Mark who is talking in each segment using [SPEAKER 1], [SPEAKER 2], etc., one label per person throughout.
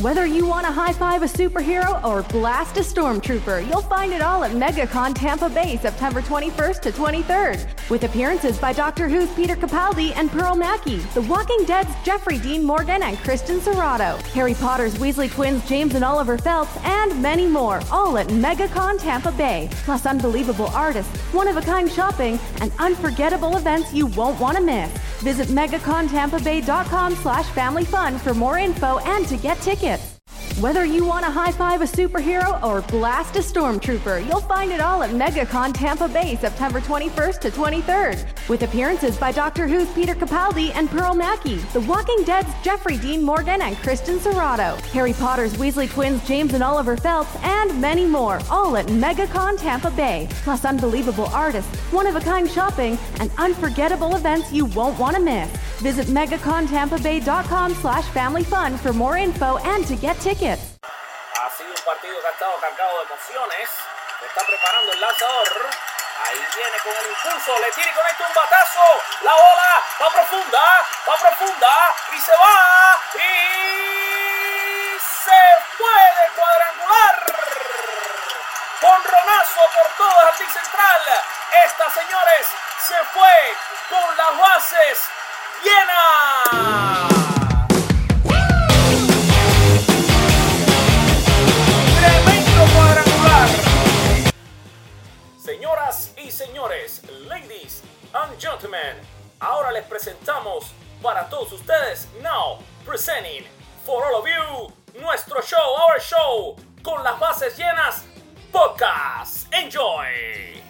[SPEAKER 1] Whether you want to high five a superhero or blast a stormtrooper, you'll find it all at MegaCon Tampa Bay September 21st to 23rd. With appearances by Doctor Who's Peter Capaldi and Pearl Mackie, The Walking Dead's Jeffrey Dean Morgan and Kristen Serrato, Harry Potter's Weasley twins James and Oliver Phelps, and many more, all at MegaCon Tampa Bay. Plus unbelievable artists, one-of-a-kind shopping, and unforgettable events you won't want to miss. Visit megacontampabay.com slash family fun for more info and to get tickets. Whether you want to high five a superhero or blast a stormtrooper, you'll find it all at MegaCon Tampa Bay September 21st to 23rd. With appearances by Doctor Who's Peter Capaldi and Pearl Mackie, The Walking Dead's Jeffrey Dean Morgan and Kristen Serrato, Harry Potter's Weasley twins James and Oliver Phelps, and many more, all at MegaCon Tampa Bay. Plus unbelievable artists, one-of-a-kind shopping, and unforgettable events you won't want to miss. Visit megacontampabay.com slash family fun for more info and to get tickets.
[SPEAKER 2] Ha sido un partido que ha estado cargado de emociones. Se está preparando el lanzador. Ahí viene con el impulso. Le tira y conecta un batazo. La bola va profunda. Va profunda. Y se va. Y se puede cuadrangular. Con Ronazo por todo el jardín central. Esta, señores, se fue con las bases llenas. Señoras y señores, ladies and gentlemen, ahora les presentamos para todos ustedes, now presenting for all of you, nuestro show, our show, con las bases llenas, podcast. Enjoy.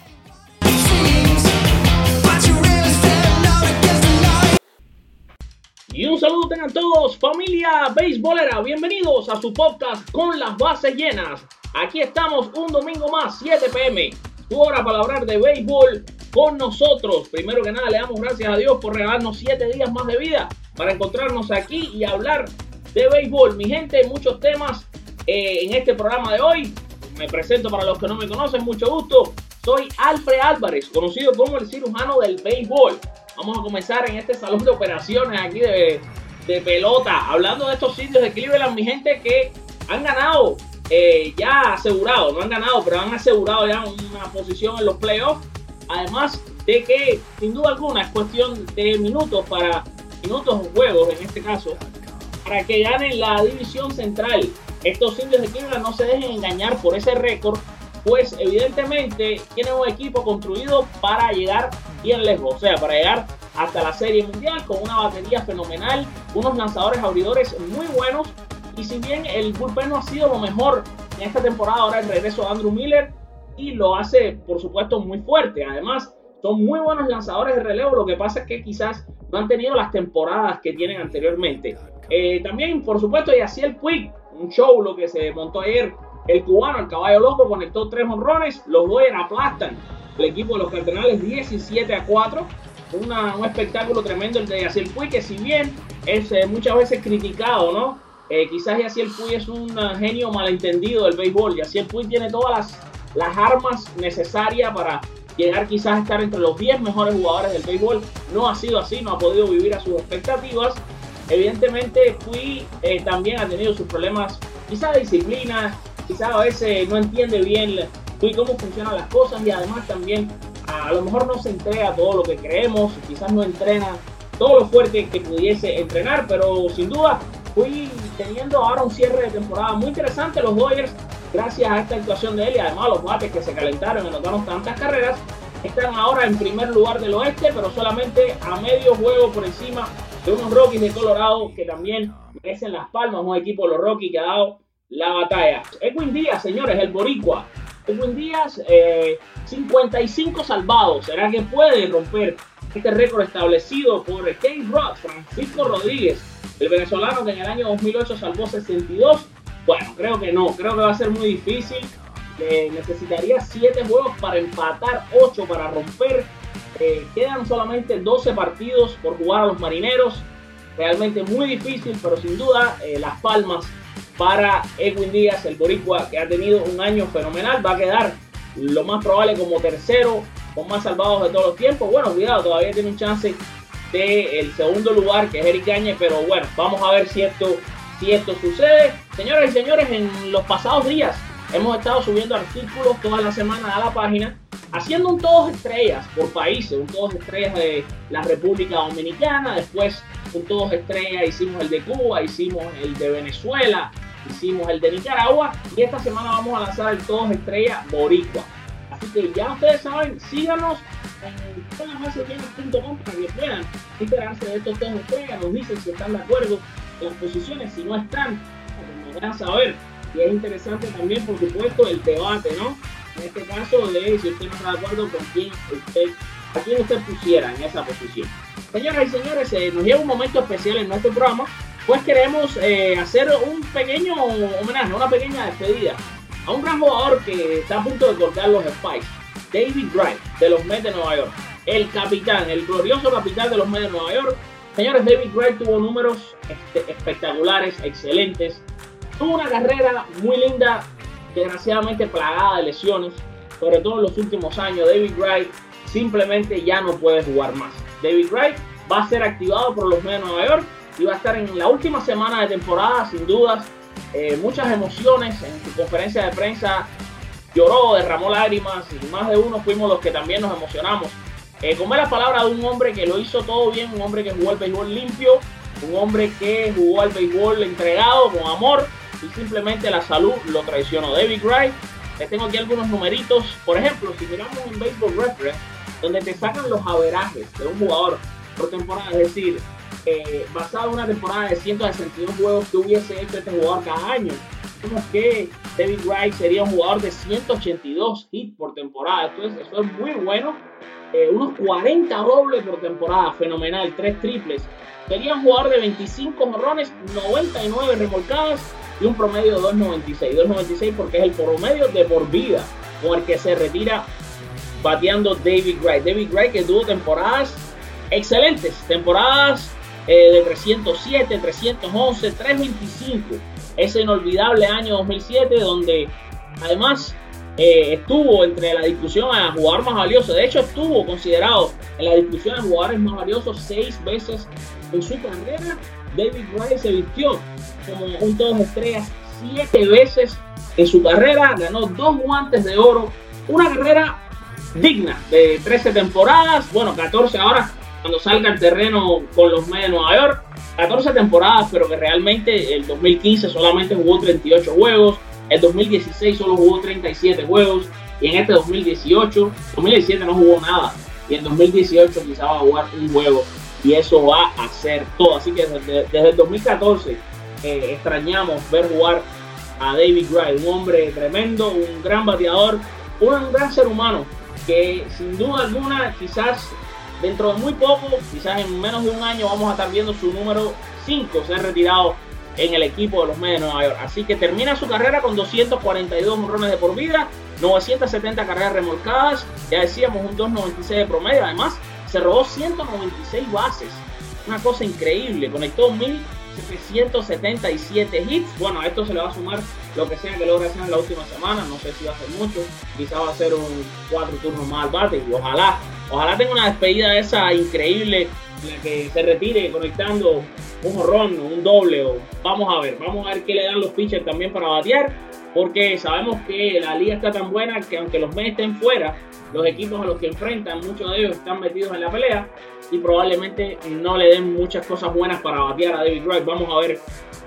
[SPEAKER 2] Y un saludo tengan todos, familia beisbolera, bienvenidos a su podcast con las bases llenas. Aquí estamos un domingo más, 7 pm, tu hora para hablar de béisbol con nosotros. Primero que nada, le damos gracias a Dios por regalarnos 7 días más de vida para encontrarnos aquí y hablar de béisbol. Mi gente, muchos temas eh, en este programa de hoy. Me presento para los que no me conocen, mucho gusto. Soy Alfred Álvarez, conocido como el cirujano del béisbol. Vamos a comenzar en este salón de operaciones aquí de, de pelota. Hablando de estos sitios de Cleveland, mi gente que han ganado eh, ya asegurado, no han ganado, pero han asegurado ya una posición en los playoffs. Además de que, sin duda alguna, es cuestión de minutos para minutos o juegos en este caso, para que ganen la división central. Estos indios de Cleveland no se dejen engañar por ese récord, pues evidentemente tienen un equipo construido para llegar bien lejos, o sea, para llegar hasta la Serie Mundial con una batería fenomenal, unos lanzadores abridores muy buenos y si bien el bullpen no ha sido lo mejor en esta temporada, ahora el regreso de Andrew Miller y lo hace por supuesto muy fuerte. Además, son muy buenos lanzadores de relevo, lo que pasa es que quizás no han tenido las temporadas que tienen anteriormente. Eh, también, por supuesto, Yaciel Puig, un show lo que se montó ayer. El cubano, el caballo loco, conectó tres honrones. Los Dodgers aplastan el equipo de los Cardenales 17 a 4. Una, un espectáculo tremendo el de Yaciel Puig, que si bien es muchas veces criticado, ¿no? Eh, quizás Yaciel Puig es un genio malentendido del béisbol. Yaciel Puig tiene todas las, las armas necesarias para llegar quizás a estar entre los 10 mejores jugadores del béisbol. No ha sido así, no ha podido vivir a sus expectativas. Evidentemente, Puig eh, también ha tenido sus problemas, quizás de disciplina, quizás a veces no entiende bien Puig cómo funcionan las cosas y además también a, a lo mejor no se entrega todo lo que creemos, quizás no entrena todo lo fuerte que pudiese entrenar, pero sin duda fui teniendo ahora un cierre de temporada muy interesante. Los Dodgers, gracias a esta actuación de él y además los bates que se calentaron y anotaron tantas carreras, están ahora en primer lugar del oeste, pero solamente a medio juego por encima de unos Rockies de Colorado que también merecen las palmas. Un equipo de los Rockies que ha dado la batalla. Edwin Díaz, señores, el Boricua. Edwin Díaz, eh, 55 salvados. ¿Será que puede romper este récord establecido por Kane Roth, Francisco Rodríguez? El venezolano que en el año 2008 salvó 62. Bueno, creo que no. Creo que va a ser muy difícil. Eh, necesitaría 7 juegos para empatar, 8 para romper. Eh, quedan solamente 12 partidos por jugar a los marineros. Realmente muy difícil, pero sin duda eh, las palmas para Edwin Díaz, el boricua, que ha tenido un año fenomenal. Va a quedar lo más probable como tercero con más salvados de todos los tiempos. Bueno, cuidado, todavía tiene un chance del segundo lugar, que es Eric Gañez, pero bueno, vamos a ver si esto si esto sucede. Señoras y señores, en los pasados días hemos estado subiendo artículos toda la semana a la página, haciendo un todos estrellas por países, un todos estrellas de la República Dominicana, después un todos estrellas hicimos el de Cuba, hicimos el de Venezuela, hicimos el de Nicaragua y esta semana vamos a lanzar el todos estrellas boricua. Así que ya ustedes saben, síganos en basellenas.com para que puedan enterarse de estos todos estrellas, nos dicen si están de acuerdo las posiciones, si no están, nos van a saber. Y es interesante también, por supuesto, el debate, ¿no? En este caso, de si usted no está de acuerdo con quién usted, a quién usted pusiera en esa posición. Señoras y señores, eh, nos llega un momento especial en nuestro programa, pues queremos eh, hacer un pequeño homenaje, una pequeña despedida a un gran jugador que está a punto de cortar los Spikes, David Wright, de los Mets de Nueva York. El capitán, el glorioso capitán de los Mets de Nueva York. Señores, David Wright tuvo números este, espectaculares, excelentes. Tuvo una carrera muy linda, desgraciadamente plagada de lesiones, sobre todo en los últimos años. David Wright simplemente ya no puede jugar más. David Wright va a ser activado por los Mets de Nueva York y va a estar en la última semana de temporada, sin dudas. Eh, muchas emociones en su conferencia de prensa. Lloró, derramó lágrimas y más de uno fuimos los que también nos emocionamos. Eh, como es la palabra de un hombre que lo hizo todo bien, un hombre que jugó el béisbol limpio, un hombre que jugó al béisbol entregado, con amor, y simplemente la salud lo traicionó. David Wright, les tengo aquí algunos numeritos. Por ejemplo, si miramos en Baseball Reference, donde te sacan los averajes de un jugador por temporada, es decir, eh, basado en una temporada de 162 juegos que hubiese hecho este jugador cada año. Vemos que David Wright sería un jugador de 182 hits por temporada. Esto es, eso es muy bueno. Eh, unos 40 dobles por temporada, fenomenal, 3 triples. Sería un jugador de 25 morrones, 99 remolcadas y un promedio de 2.96. 2.96 porque es el promedio de por vida con el que se retira bateando David Wright. David Wright que tuvo temporadas excelentes, temporadas eh, de 307, 311, 325. Ese inolvidable año 2007 donde además eh, estuvo entre la discusión a jugador más valioso. De hecho, estuvo considerado en la discusión a jugadores más valiosos seis veces en su carrera. David Wright se vistió como un todos estrellas siete veces en su carrera. Ganó dos guantes de oro. Una carrera digna de 13 temporadas. Bueno, 14 ahora cuando salga al terreno con los Mets de Nueva York. 14 temporadas, pero que realmente el 2015 solamente jugó 38 juegos, el 2016 solo jugó 37 juegos y en este 2018, 2017 no jugó nada y en 2018 quizá va a jugar un juego y eso va a ser todo. Así que desde, el 2014 eh, extrañamos ver jugar a David Wright, un hombre tremendo, un gran bateador, un gran ser humano que sin duda alguna quizás Dentro de muy poco, quizás en menos de un año, vamos a estar viendo su número 5 ser retirado en el equipo de los Mets de Nueva York. Así que termina su carrera con 242 morrones de por vida, 970 carreras remolcadas, ya decíamos un 2.96 de promedio. Además, se robó 196 bases. Una cosa increíble. Conectó 1777 hits. Bueno, a esto se le va a sumar lo que sea que logre hacer en la última semana. No sé si va a ser mucho. Quizá va a ser un 4 turnos más al bate. Y ojalá Ojalá tenga una despedida esa increíble en la que se retire conectando un jorrón, un doble. O, vamos a ver, vamos a ver qué le dan los pitchers también para batear. Porque sabemos que la liga está tan buena que aunque los Mets estén fuera, los equipos a los que enfrentan, muchos de ellos están metidos en la pelea y probablemente no le den muchas cosas buenas para batear a David Wright. Vamos a ver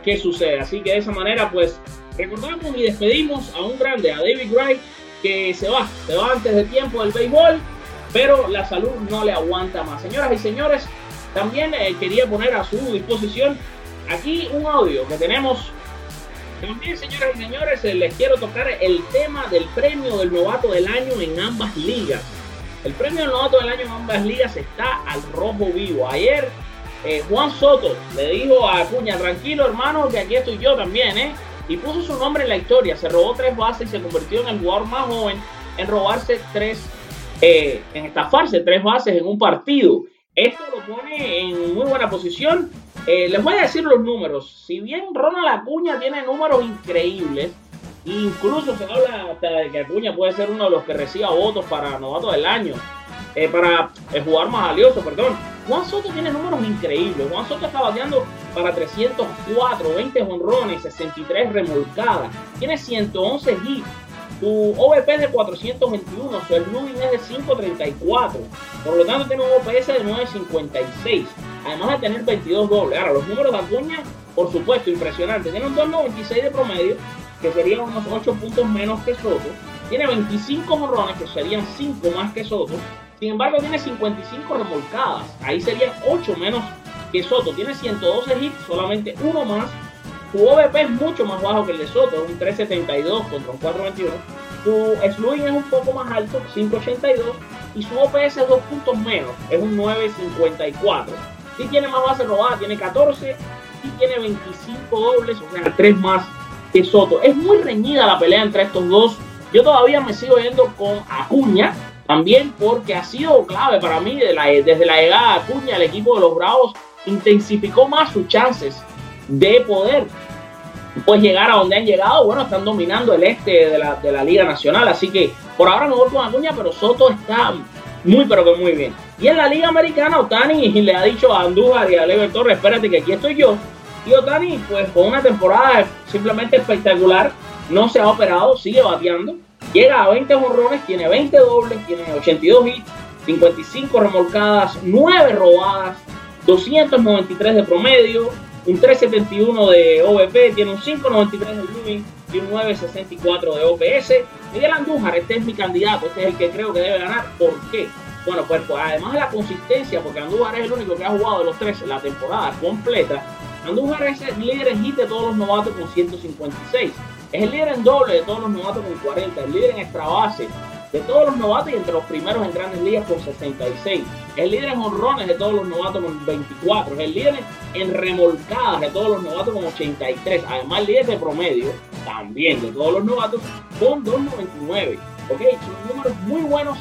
[SPEAKER 2] qué sucede. Así que de esa manera, pues recordamos y despedimos a un grande, a David Wright, que se va, se va antes de tiempo del béisbol pero la salud no le aguanta más. Señoras y señores, también eh, quería poner a su disposición aquí un audio que tenemos. También, señoras y señores, eh, les quiero tocar el tema del premio del novato del año en ambas ligas. El premio del novato del año en ambas ligas está al rojo vivo. Ayer eh, Juan Soto le dijo a Acuña, tranquilo hermano, que aquí estoy yo también, ¿eh? Y puso su nombre en la historia. Se robó tres bases y se convirtió en el jugador más joven en robarse tres eh, en estafarse tres bases en un partido. Esto lo pone en muy buena posición. Eh, les voy a decir los números. Si bien Ronald Acuña tiene números increíbles, incluso se habla hasta de que Acuña puede ser uno de los que reciba votos para novato del año, eh, para el jugador más valioso, perdón. Juan Soto tiene números increíbles. Juan Soto está bateando para 304, 20 honrones, 63 remolcadas. Tiene 111 hits. Su OVP es de 421, su Slugging es de 534. Por lo tanto, tiene un OPS de 956. Además de tener 22 dobles. Ahora, los números de Acuña, por supuesto, impresionante. Tiene un 296 de promedio, que serían unos 8 puntos menos que Soto. Tiene 25 honrones, que serían 5 más que Soto. Sin embargo, tiene 55 remolcadas. Ahí serían 8 menos que Soto. Tiene 112 hits, solamente uno más. Su OVP es mucho más bajo que el de Soto, un 372 contra un 421. Su slugging es un poco más alto, 582. Y su OPS es 2 puntos menos, es un 954. Si tiene más base robada, tiene 14 y tiene 25 dobles, o sea, 3 más que Soto. Es muy reñida la pelea entre estos dos. Yo todavía me sigo yendo con Acuña, también porque ha sido clave para mí desde la llegada de Acuña, el equipo de los Bravos intensificó más sus chances de poder pues llegar a donde han llegado. Bueno, están dominando el este de la, de la Liga Nacional, así que por ahora no voy con Acuña, pero Soto está muy pero que muy bien. Y en la Liga Americana, Otani le ha dicho a Andújar y a Lever Torres, espérate que aquí estoy yo. Y Otani, pues con una temporada simplemente espectacular, no se ha operado, sigue bateando Llega a 20 jonrones, tiene 20 dobles, tiene 82 hits, 55 remolcadas, 9 robadas, 293 de promedio, un 371 de OVP, tiene un 593 de Blooming y un 964 de OPS. Miguel Andújar, este es mi candidato, este es el que creo que debe ganar. ¿Por qué? Bueno, pues, pues además de la consistencia, porque Andújar es el único que ha jugado de los tres la temporada completa, Andújar es el líder en hit de todos los novatos con 156. Es el líder en doble de todos los novatos con 40, el líder en extra base de todos los novatos y entre los primeros en grandes ligas con 66. Es líder en honrones de todos los novatos con 24. Es líder en remolcadas de todos los novatos con 83. Además, líder de promedio también de todos los novatos con 299. Ok, son números muy buenos.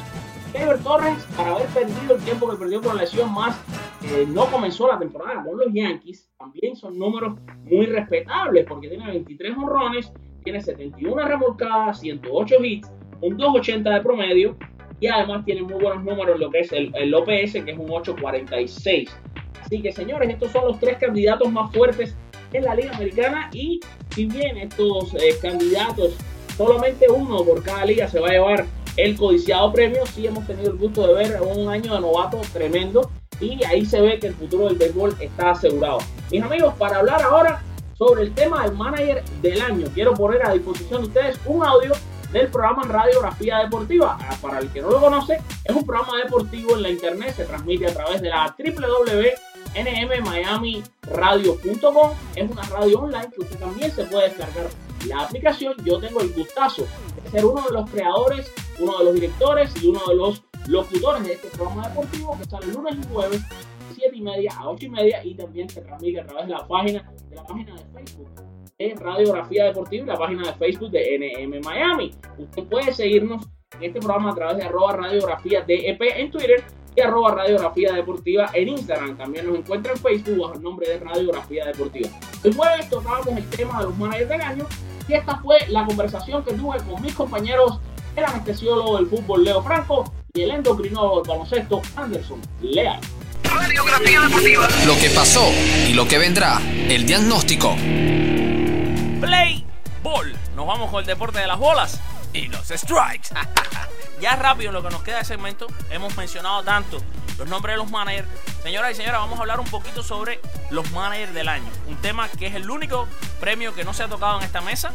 [SPEAKER 2] Ever Torres, para haber perdido el tiempo que perdió la lesión más, eh, no comenzó la temporada con los Yankees. También son números muy respetables porque tiene 23 honrones tiene 71 remolcadas, 108 hits, un 280 de promedio y además tiene muy buenos números lo que es el, OPS, que es un 846. Así que señores, estos son los tres candidatos más fuertes en la Liga Americana y si bien estos eh, candidatos, solamente uno por cada liga se va a llevar el codiciado premio, sí hemos tenido el gusto de ver un año de novato tremendo y ahí se ve que el futuro del béisbol está asegurado. Mis amigos, para hablar ahora sobre el tema del manager del año. Quiero poner a disposición de ustedes un audio del programa Radiografía Deportiva. Ah, para el que no lo conoce, es un programa deportivo en la internet, se transmite a través de la www.nmmiamiradio.com. Es una radio online que usted también se puede descargar la aplicación. Yo tengo el gustazo de ser uno de los creadores, uno de los directores y uno de los locutores de este programa deportivo que sale lunes y jueves 7 y media a 8 y media y también se transmite a través de la página de la página de Facebook Radiografía Deportiva y la página de Facebook de NM Miami. Usted puede seguirnos en este programa a través de arroba radiografía DEP en Twitter y arroba radiografía deportiva en Instagram. También nos encuentra en Facebook bajo el nombre de Radiografía Deportiva. El jueves tocábamos el tema de los managers del año y esta fue la conversación que tuve con mis compañeros, el anestesiólogo del fútbol Leo Franco y el endocrinólogo del baloncesto Anderson Leal.
[SPEAKER 3] Radiografía deportiva. Lo que pasó y lo que vendrá. El diagnóstico.
[SPEAKER 4] Play Ball. Nos vamos con el deporte de las bolas y los strikes. ya rápido en lo que nos queda de segmento, hemos mencionado tanto los nombres de los managers. Señoras y señores, vamos a hablar un poquito sobre los managers del año. Un tema que es el único premio que no se ha tocado en esta mesa.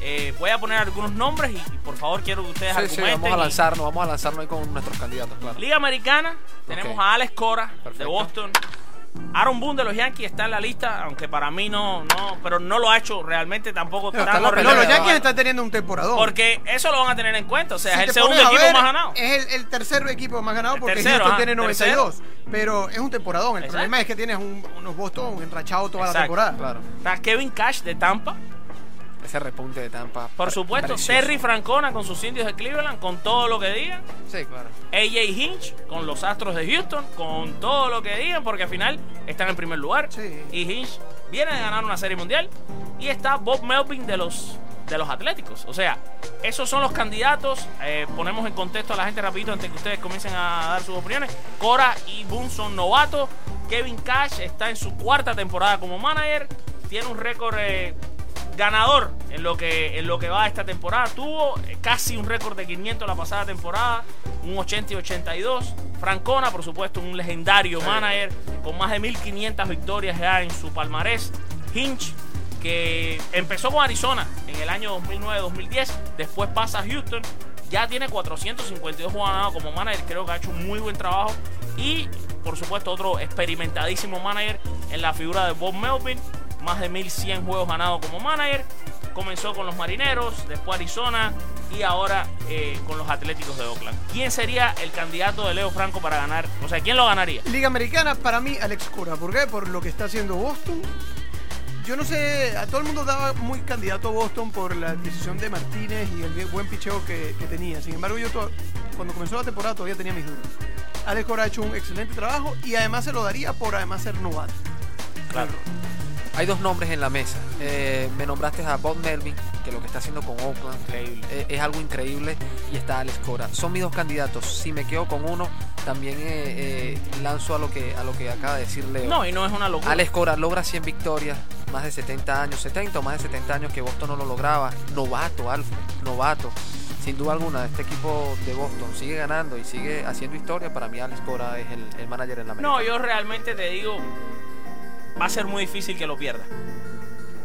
[SPEAKER 4] Eh, voy a poner algunos nombres y, por favor quiero que ustedes argumenten.
[SPEAKER 5] vamos a lanzarnos, vamos a lanzarnos ahí con nuestros candidatos, claro.
[SPEAKER 4] Liga Americana, tenemos a Alex Cora de Boston. Aaron Boone de los Yankees está en la lista, aunque para mí no, no, pero no lo ha hecho realmente tampoco.
[SPEAKER 6] no, los Yankees están teniendo un temporador.
[SPEAKER 4] Porque eso lo van a tener en cuenta, o sea, es el segundo equipo más ganado.
[SPEAKER 6] Es el, tercer equipo más ganado porque Houston tiene 92, pero es un temporador. El problema es que tienes unos Boston enrachados toda la temporada.
[SPEAKER 4] Claro. Está Kevin Cash de Tampa
[SPEAKER 5] ese repunte de Tampa.
[SPEAKER 4] Por supuesto, Terry Francona con sus indios de Cleveland, con todo lo que digan.
[SPEAKER 5] Sí, claro.
[SPEAKER 4] AJ Hinch con los Astros de Houston, con todo lo que digan, porque al final están en primer lugar.
[SPEAKER 6] Sí.
[SPEAKER 4] Y Hinch viene de ganar una serie mundial. Y está Bob Melvin de los
[SPEAKER 2] de los Atléticos. O sea, esos son los candidatos. Eh, ponemos en contexto a la gente rapidito antes que ustedes comiencen a dar sus opiniones. Cora y Boone son novatos. Kevin Cash está en su cuarta temporada como manager. Tiene un récord eh, ganador en lo, que, en lo que va esta temporada. Tuvo eh, casi un récord de 500 la pasada temporada, un 80 y 82. Francona, por supuesto, un legendario manager con más de 1500 victorias ya en su palmarés. Hinch, que empezó con Arizona en el año 2009-2010, después pasa a Houston, ya tiene 452 juegos ganados como manager, creo que ha hecho un muy buen trabajo. Y por supuesto otro experimentadísimo manager en la figura de Bob Melvin, más de 1100 juegos ganados como manager. Comenzó con los Marineros, después Arizona y ahora eh, con los Atléticos de Oakland. ¿Quién sería el candidato de Leo Franco para ganar? O sea, ¿quién lo ganaría?
[SPEAKER 6] Liga Americana, para mí, Alex Cora. ¿Por qué? Por lo que está haciendo Boston. Yo no sé, a todo el mundo daba muy candidato a Boston por la decisión de Martínez y el buen picheo que, tenía. Sin embargo, yo cuando comenzó la temporada todavía tenía mis dudas. Alex Cora ha hecho un excelente trabajo y además se lo daría por además ser novato.
[SPEAKER 5] Claro. Hay dos nombres en la mesa. Eh, me nombraste a Bob Melvin, que lo que está haciendo con Oakland eh, es algo increíble, y está Alex Cora. Son mis dos candidatos. Si me quedo con uno, también eh, lanzo a lo que a lo que acaba de decir Leo.
[SPEAKER 2] No, y no es una locura.
[SPEAKER 5] Alex Cora logra 100 victorias, más de 70 años, 70 o más de 70 años que Boston no lo lograba. Novato, Alfa, novato. Sin duda alguna, este equipo de Boston sigue ganando y sigue haciendo historia. Para mí, Alex Cora es el, el manager en la
[SPEAKER 2] No, yo realmente te digo, va a ser muy difícil que lo pierda.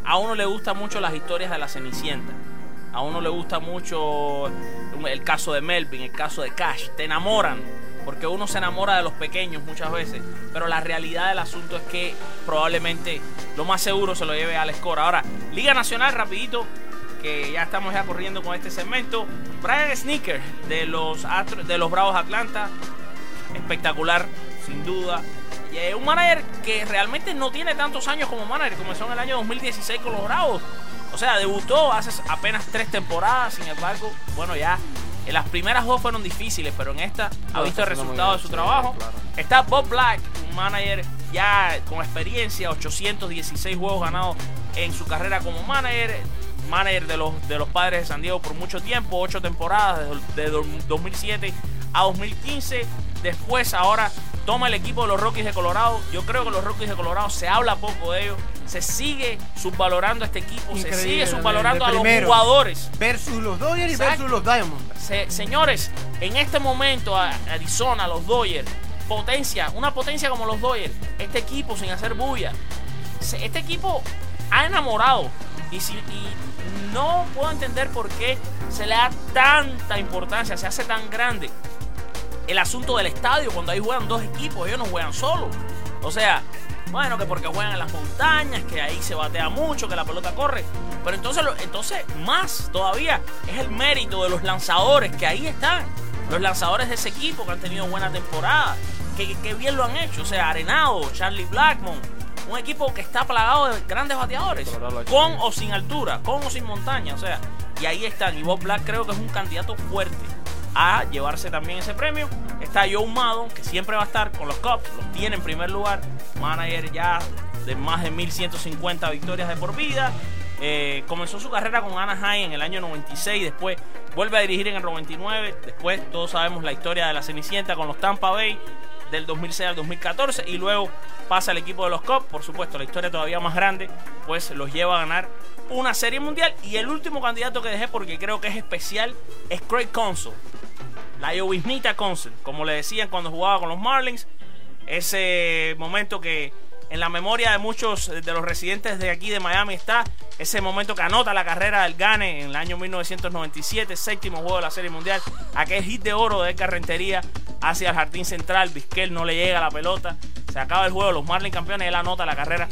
[SPEAKER 2] A uno le gustan mucho las historias de la Cenicienta. A uno le gusta mucho el caso de Melvin, el caso de Cash. Te enamoran, porque uno se enamora de los pequeños muchas veces. Pero la realidad del asunto es que probablemente lo más seguro se lo lleve a Cora. Ahora, Liga Nacional, rapidito, que ya estamos ya corriendo con este segmento. Brian Sneaker de los, de los Bravos Atlanta. Espectacular, sin duda. Y es un manager que realmente no tiene tantos años como manager. Comenzó en el año 2016 con los Bravos. O sea, debutó hace apenas tres temporadas. Sin embargo, bueno, ya en las primeras dos fueron difíciles, pero en esta ha visto el resultado de su trabajo. Está Bob Black, un manager ya con experiencia, 816 juegos ganados en su carrera como manager. Manager de los, de los padres de San Diego por mucho tiempo, ocho temporadas, de 2007 a 2015. Después, ahora toma el equipo de los Rockies de Colorado. Yo creo que los Rockies de Colorado se habla poco de ellos. Se sigue subvalorando a este equipo, se sigue subvalorando a los jugadores.
[SPEAKER 6] Versus los Dodgers y versus los Diamonds.
[SPEAKER 2] señores, en este momento, Arizona, los Dodgers, potencia, una potencia como los Dodgers, este equipo sin hacer bulla. Este equipo ha enamorado y, si, y no puedo entender por qué se le da tanta importancia, se hace tan grande el asunto del estadio, cuando ahí juegan dos equipos, ellos no juegan solos. O sea, bueno, que porque juegan en las montañas, que ahí se batea mucho, que la pelota corre. Pero entonces, entonces más todavía es el mérito de los lanzadores que ahí están. Los lanzadores de ese equipo que han tenido buena temporada, que, que bien lo han hecho. O sea, Arenado, Charlie Blackmon, un equipo que está plagado de grandes bateadores, con o sin altura, con o sin montaña. O sea, y ahí están. Y Bob Black creo que es un candidato fuerte a llevarse también ese premio. Está Joe Maddon, que siempre va a estar con los Cubs, los tiene en primer lugar, manager ya de más de 1150 victorias de por vida. Eh, comenzó su carrera con Anaheim en el año 96, después vuelve a dirigir en el 99, después todos sabemos la historia de la Cenicienta con los Tampa Bay del 2006 al 2014 y luego pasa al equipo de los Cubs, por supuesto la historia todavía más grande, pues los lleva a ganar una serie mundial y el último candidato que dejé porque creo que es especial es Craig Counsell la lloviznita Consel, como le decían cuando jugaba con los Marlins. Ese momento que en la memoria de muchos de los residentes de aquí de Miami está ese momento que anota la carrera del Gane en el año 1997, séptimo juego de la Serie Mundial, aquel hit de oro de carrentería hacia el jardín central, Vizquel no le llega la pelota, se acaba el juego, los Marlins campeones, él anota la carrera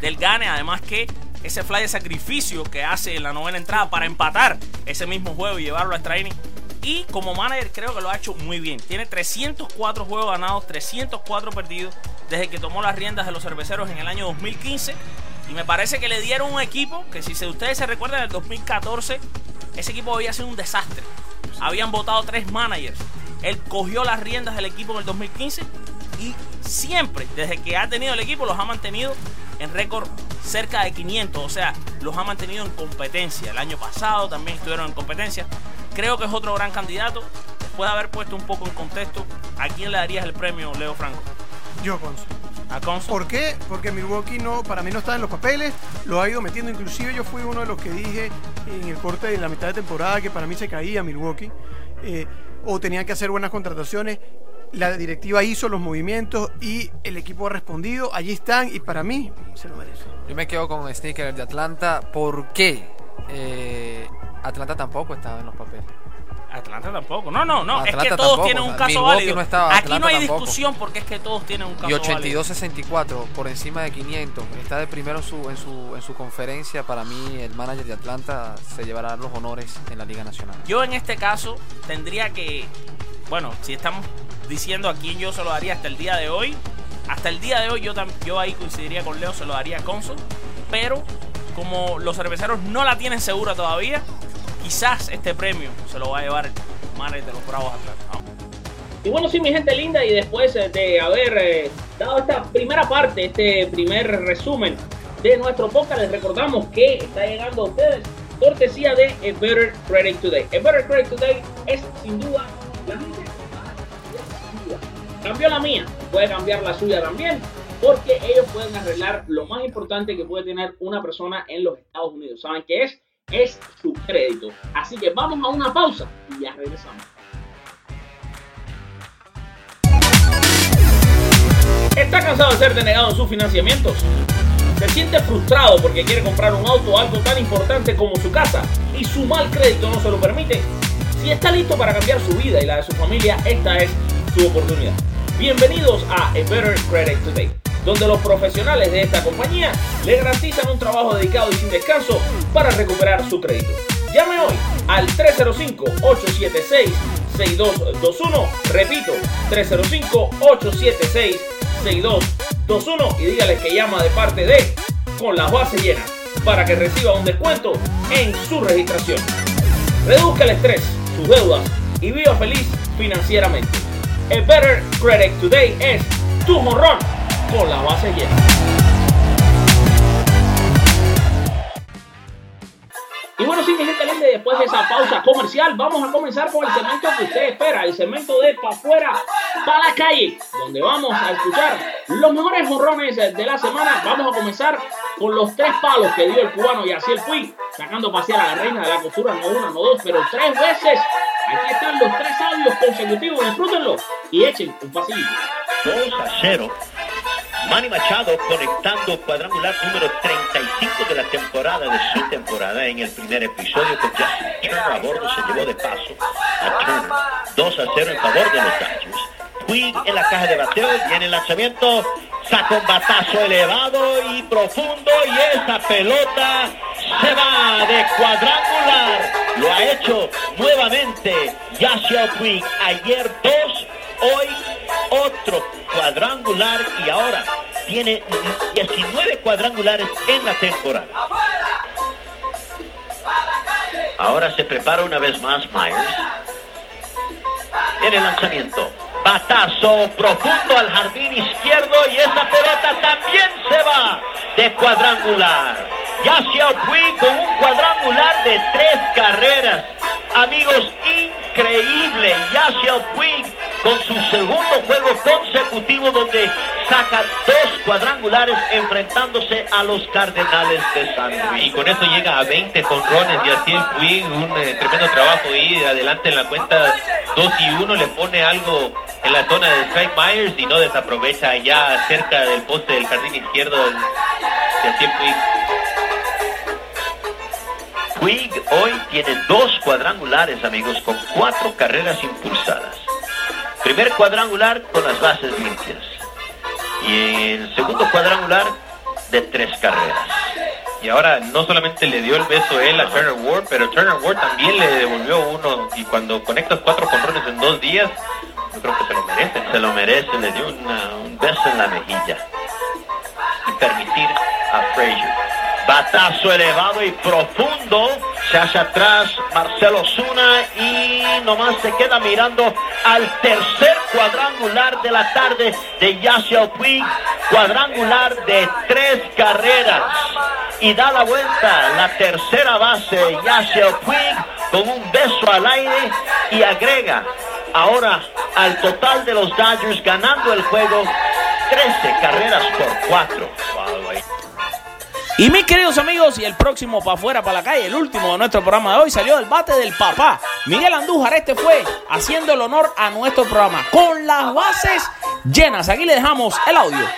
[SPEAKER 2] del Gane, además que ese fly de sacrificio que hace en la novena entrada para empatar ese mismo juego y llevarlo a training y como manager creo que lo ha hecho muy bien. Tiene 304 juegos ganados, 304 perdidos desde que tomó las riendas de los cerveceros en el año 2015. Y me parece que le dieron un equipo que si ustedes se recuerdan, en el 2014 ese equipo había sido un desastre. Habían votado tres managers. Él cogió las riendas del equipo en el 2015 y siempre, desde que ha tenido el equipo, los ha mantenido en récord
[SPEAKER 4] cerca de 500, o sea, los ha mantenido en competencia. El año pasado también estuvieron en competencia. Creo que es otro gran candidato. Después de haber puesto un poco en contexto, ¿a quién le darías el premio, Leo Franco?
[SPEAKER 6] Yo, Conso.
[SPEAKER 4] ¿A Conso?
[SPEAKER 6] ¿Por qué? Porque Milwaukee no, para mí no está en los papeles, lo ha ido metiendo. Inclusive yo fui uno de los que dije en el corte de la mitad de temporada que para mí se caía Milwaukee. eh, o tenían que hacer buenas contrataciones. La directiva hizo los movimientos y el equipo ha respondido. Allí están y para mí se lo merece.
[SPEAKER 5] Yo me quedo con Sneaker de Atlanta. ¿Por qué? Eh, Atlanta tampoco estaba en los papeles.
[SPEAKER 4] Atlanta tampoco. No, no, no. es que todos
[SPEAKER 5] tampoco.
[SPEAKER 4] tienen un caso
[SPEAKER 5] Milwaukee
[SPEAKER 4] válido.
[SPEAKER 5] no estaba,
[SPEAKER 4] Aquí no hay
[SPEAKER 5] tampoco.
[SPEAKER 4] discusión porque es que todos tienen un caso
[SPEAKER 5] Y
[SPEAKER 4] válido.
[SPEAKER 5] 82-64 por encima de 500. Está de primero en su, en, su, en su conferencia. Para mí, el manager de Atlanta se llevará los honores en la Liga Nacional.
[SPEAKER 4] Yo en este caso tendría que, bueno, si estamos diciendo a quién yo se lo daría hasta el día de hoy, hasta el día de hoy yo, yo ahí coincidiría con Leo, se lo daría a Conso, pero como los cerveceros no la tienen segura todavía, quizás este premio se lo va a llevar manager de los Bravos Atlanta.
[SPEAKER 2] Y bueno, sí, mi gente linda, y después de haber eh, dado esta primera parte, este primer resumen de nuestro podcast, les recordamos que está llegando a ustedes cortesía de A Better Credit Today. A Better Credit Today es sin duda la mía. Cambió la mía, puede cambiar la suya también, porque ellos pueden arreglar lo más importante que puede tener una persona en los Estados Unidos. ¿Saben qué es? Es su crédito. Así que vamos a una pausa y ya regresamos. ¿Está cansado de ser denegado en sus financiamientos? ¿Se siente frustrado porque quiere comprar un auto o algo tan importante como su casa y su mal crédito no se lo permite? Si está listo para cambiar su vida y la de su familia, esta es su oportunidad. Bienvenidos a A Better Credit Today, donde los profesionales de esta compañía le garantizan un trabajo dedicado y sin descanso para recuperar su crédito. Llame hoy al 305-876-6221. Repito, 305-876-6221 y dígale que llama de parte de Con las bases llenas para que reciba un descuento en su registración. Reduzca el estrés, sus deudas y viva feliz financieramente. A Better Credit Today es tu morrón con la base llena. Y bueno, sí, mi gente linda, después de esa pausa comercial, vamos a comenzar con el segmento que usted espera, el segmento de Pa' afuera, pa' la calle, donde vamos a escuchar los mejores morrones de la semana. Vamos a comenzar con los tres palos que dio el cubano y así el Puig, sacando pasear a la reina de la costura, no una, no dos, pero tres veces. Aquí están los tres audios consecutivos, disfrútenlo y echen un.
[SPEAKER 7] 2 a 0. Manny Machado conectando cuadrangular número 35 de la temporada de su temporada. En el primer episodio con Justin Turner a bordo se llevó de paso a Turner 2 a 0 en favor de los Dodgers. Puig en la caja de bateo viene el lanzamiento saca un batazo elevado y profundo y esa pelota se va de cuadrangular. Lo ha hecho nuevamente Yasiel Puig. Ayer dos hoy otro cuadrangular y ahora tiene 19 cuadrangulares en la temporada. Ahora se prepara una vez más Myers. En el lanzamiento. Batazo profundo al jardín izquierdo y esa pelota también se va de cuadrangular. Yasiel Puig con un cuadrangular de tres carreras. Amigos, increíble. Yasiel Puig con su segundo juego consecutivo donde saca dos cuadrangulares enfrentándose a los Cardenales de San Luis.
[SPEAKER 8] Y con eso llega a 20 jonrones y así el Puig, un eh, tremendo trabajo y adelante en la cuenta 2 y 1 le pone algo en la zona de Strike Myers y no desaprovecha allá cerca del poste del jardín izquierdo de Yasiel Puig.
[SPEAKER 7] Puig hoy tiene dos cuadrangulares, amigos, con cuatro carreras impulsadas. Primer cuadrangular con las bases limpias. Y el segundo cuadrangular de tres carreras.
[SPEAKER 8] Y ahora no solamente le dio el beso él a Turner Ward, pero Turner Ward también le devolvió uno. Y cuando conectas cuatro jonrones en dos días, yo creo que se lo merece.
[SPEAKER 7] Se lo merece, le dio una- un beso en la mejilla. Y permitir a Frazier. Batazo elevado y profundo. Se hace atrás Marcelo Zuna y nomás se queda mirando al tercer cuadrangular de la tarde de Yasiel Puig, cuadrangular de tres carreras. Y da la vuelta la tercera base Yasiel Puig con un beso al aire y agrega ahora al total de los Dodgers ganando el juego 13 carreras por 4.
[SPEAKER 4] Y mis queridos amigos, y el próximo para afuera, para la calle, el último de nuestro programa de hoy, salió del bate del papá. Miguel Andújar, este fue haciendo el honor a nuestro programa con las bases llenas. Aquí le dejamos el audio.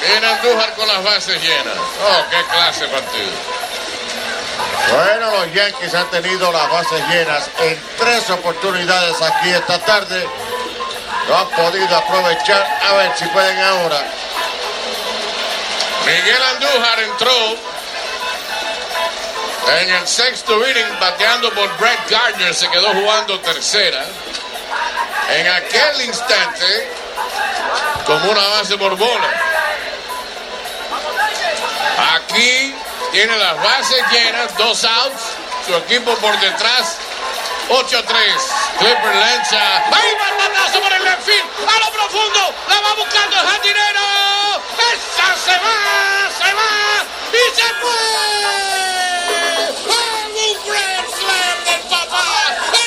[SPEAKER 9] Viene Andújar con las bases llenas. Oh, qué clase de partido.
[SPEAKER 10] Bueno, los Yankees han tenido las bases llenas en tres oportunidades aquí esta tarde. No han podido aprovechar. A ver si pueden ahora.
[SPEAKER 9] Miguel Andújar entró en el sexto inning bateando por Brett Gardner. Se quedó jugando tercera. En aquel instante, como una base por bola. Aquí tiene las bases llenas, dos outs. Su equipo por detrás, 8-3. Clipper lanza. Ahí va el por el left. A lo profundo. La va buscando el jardinero. Esa se va, se va y se fue. Un grand slam del papá.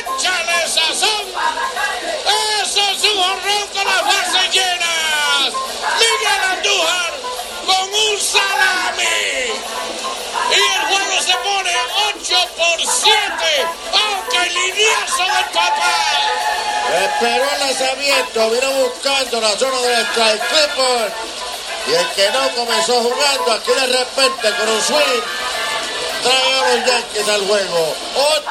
[SPEAKER 9] 8 por 7. Aunque lineazo del papá.
[SPEAKER 10] Esperó el lanzamiento, vino buscando la zona del strike Clipper. Y el que no comenzó jugando, aquí de repente con un swing, trae a los Yankees al juego.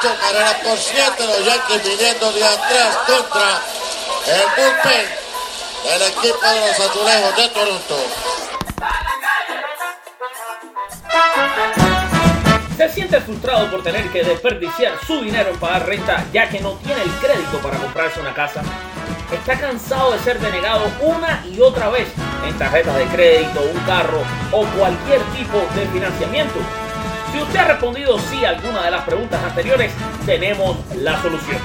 [SPEAKER 10] 8 carreras por 7, los Yankees viniendo de atrás contra el bullpen del equipo de los azulejos de Toronto.
[SPEAKER 2] Se siente frustrado por tener que desperdiciar su dinero en pagar renta ya que no tiene el crédito para comprarse una casa. Está cansado de ser denegado una y otra vez en tarjetas de crédito, un carro o cualquier tipo de financiamiento. Si usted ha respondido sí a alguna de las preguntas anteriores, tenemos la solución.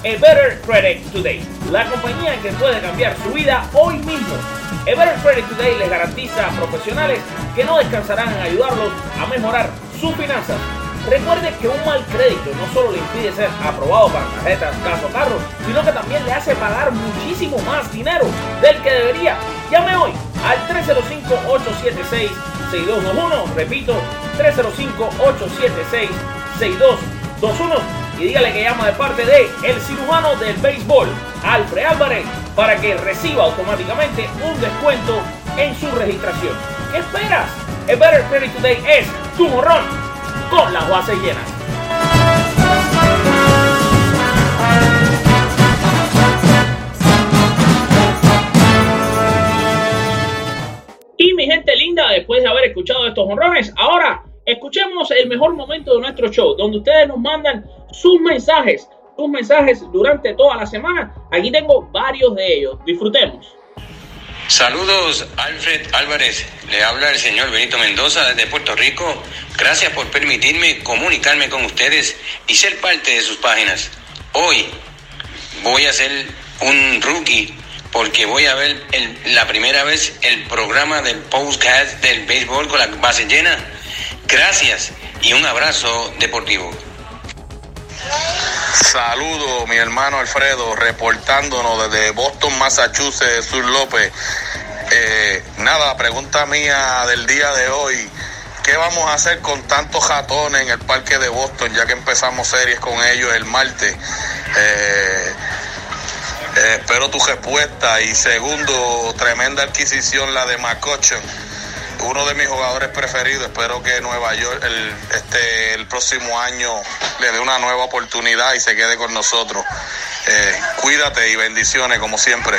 [SPEAKER 2] A Better Credit Today, la compañía que puede cambiar su vida hoy mismo. A Better Credit Today les garantiza a profesionales que no descansarán en ayudarlos a mejorar sus finanzas. Recuerde que un mal crédito no solo le impide ser aprobado para tarjetas, caso carro, sino que también le hace pagar muchísimo más dinero del que debería. Llame hoy al 305-876-6221. Repito, 305-876-6221 y dígale que llama de parte de el cirujano del béisbol, Alfred Álvarez, para que reciba automáticamente un descuento en su registración. ¿Qué esperas? El Better Credit Today es tu morrón con las bases llenas. Y mi gente linda, después de haber escuchado estos honrones, ahora escuchemos el mejor momento de nuestro show, donde ustedes nos mandan sus mensajes, sus mensajes durante toda la semana. Aquí tengo varios de ellos. Disfrutemos.
[SPEAKER 11] Saludos, Alfred Álvarez. Le habla el señor Benito Mendoza desde Puerto Rico. Gracias por permitirme comunicarme con ustedes y ser parte de sus páginas. Hoy voy a ser un rookie porque voy a ver la primera vez el programa del podcast del béisbol con la base llena. Gracias y un abrazo deportivo.
[SPEAKER 9] Saludo, mi hermano Alfredo, reportándonos desde Boston, Massachusetts, Sur López. Eh, nada, pregunta mía del día de hoy. ¿Qué vamos a hacer con tantos ratones en el parque de Boston, ya que empezamos series con ellos el martes? Eh, eh, espero tu respuesta. Y segundo, tremenda adquisición la de McCutcheon uno de mis jugadores preferidos. Espero que Nueva York el, este, el próximo año le dé una nueva oportunidad y se quede con nosotros. Eh, cuídate y bendiciones como siempre.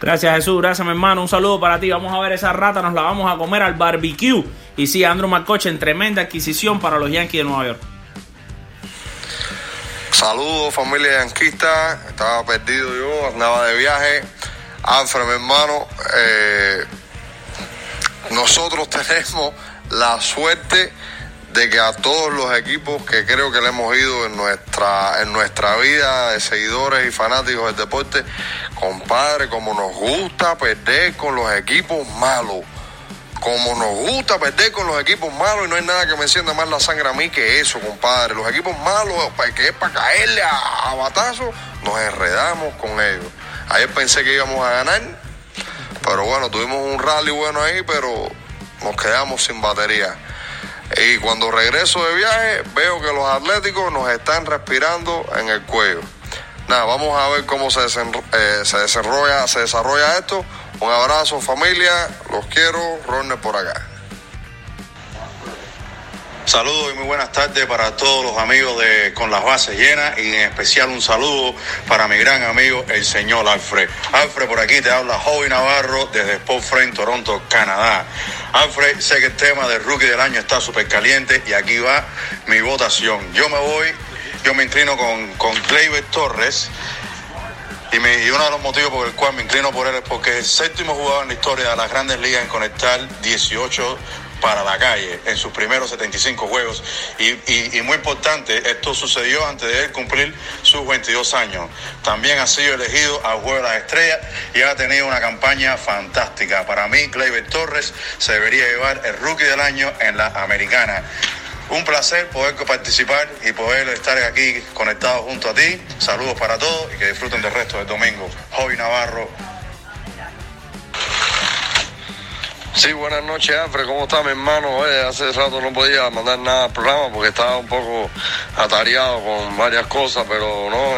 [SPEAKER 2] Gracias Jesús, gracias mi hermano, un saludo para ti. Vamos a ver esa rata, nos la vamos a comer al barbecue. Y sí, Andrew McCutcheon, tremenda adquisición para los Yankees de Nueva York.
[SPEAKER 12] Saludos familia yanquista, estaba perdido yo, andaba de viaje. Alfred, mi hermano, eh, nosotros tenemos la suerte
[SPEAKER 13] de que a todos los equipos que creo que le hemos ido en nuestra, en nuestra vida de seguidores y fanáticos del deporte, compadre, como nos gusta perder con los equipos malos. Como nos gusta perder con los equipos malos y no hay nada que me encienda más la sangre a mí que eso, compadre. Los equipos malos, que es para caerle a, a batazo, nos enredamos con ellos. Ayer pensé que íbamos a ganar, pero bueno, tuvimos un rally bueno ahí, pero nos quedamos sin batería. Y cuando regreso de viaje, veo que los atléticos nos están respirando en el cuello. Nada, vamos a ver cómo se, eh, se desarrolla, se desarrolla esto. Un abrazo familia, los quiero, Ronne por acá.
[SPEAKER 14] Saludos y muy buenas tardes para todos los amigos de Con las Bases Llenas y en especial un saludo para mi gran amigo el señor Alfred. Alfred, por aquí te habla Joey Navarro desde Sport Frame, Toronto, Canadá. Alfred, sé que el tema del rookie del año está súper caliente y aquí va mi votación. Yo me voy, yo me inclino con, con Torres. Y, uno de los motivos por el cual me inclino por él es porque es el séptimo jugador en la historia de las grandes ligas en conectar 18 para la calle en sus primeros 75 juegos. Y, muy importante, esto sucedió antes de él cumplir sus 22 años. También ha sido elegido al Juego de las Estrellas y ha tenido una campaña fantástica. Para mí, Gleyber Torres se debería llevar el Rookie del Año en la Americana. Un placer poder participar y poder estar aquí conectado junto a ti. Saludos para todos y que disfruten del resto del domingo. Joey Navarro,
[SPEAKER 13] Sí, buenas noches, Alfred. ¿Cómo está mi hermano? hace rato no podía mandar nada al programa porque estaba un poco atareado con varias cosas, pero no,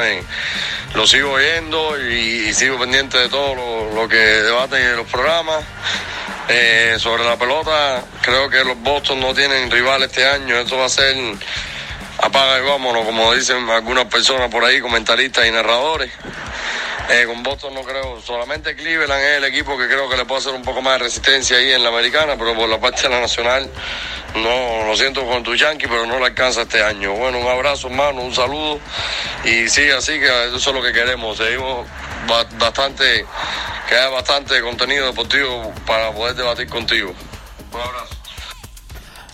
[SPEAKER 13] lo sigo oyendo y, sigo pendiente de todo lo, que debaten en los programas. Eh, sobre la pelota, creo que los Boston no tienen rival este año. Esto va a ser apaga y vámonos, como dicen algunas personas por ahí, comentaristas y narradores. Eh, con Boston no creo, solamente Cleveland es el equipo que creo que le puede hacer un poco más de resistencia ahí en la americana, pero por la parte de la nacional, no, lo siento con tu Yankee, pero no le alcanza este año. Bueno, un abrazo hermano, un saludo y sí, así que eso es lo que queremos, seguimos bastante, que haya bastante contenido deportivo para poder debatir contigo. Un abrazo.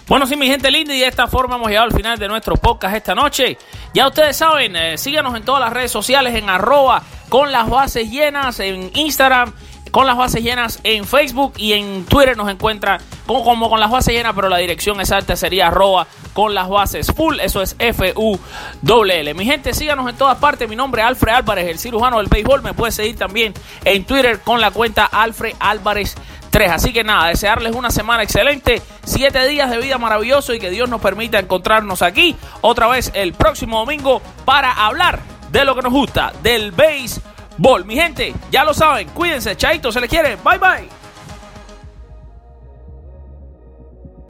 [SPEAKER 2] Bueno, sí, mi gente linda, y de esta forma hemos llegado al final de nuestro podcast esta noche. Ya ustedes saben, eh, síganos en todas las redes sociales en arroba con las bases llenas en Instagram, con las bases llenas en Facebook y en Twitter nos encuentra como, con las bases llenas, pero la dirección exacta sería arroba con las bases full, eso es F-U-L-L. Mi gente, síganos en todas partes, mi nombre es Alfred Álvarez, el cirujano del béisbol, me puede seguir también en Twitter con la cuenta Alfred Álvarez Así que nada, desearles una semana excelente, siete días de vida maravilloso y que Dios nos permita encontrarnos aquí otra vez el próximo domingo para hablar de lo que nos gusta, del béisbol. Mi gente, ya lo saben, cuídense, chaito, se les quiere, bye bye.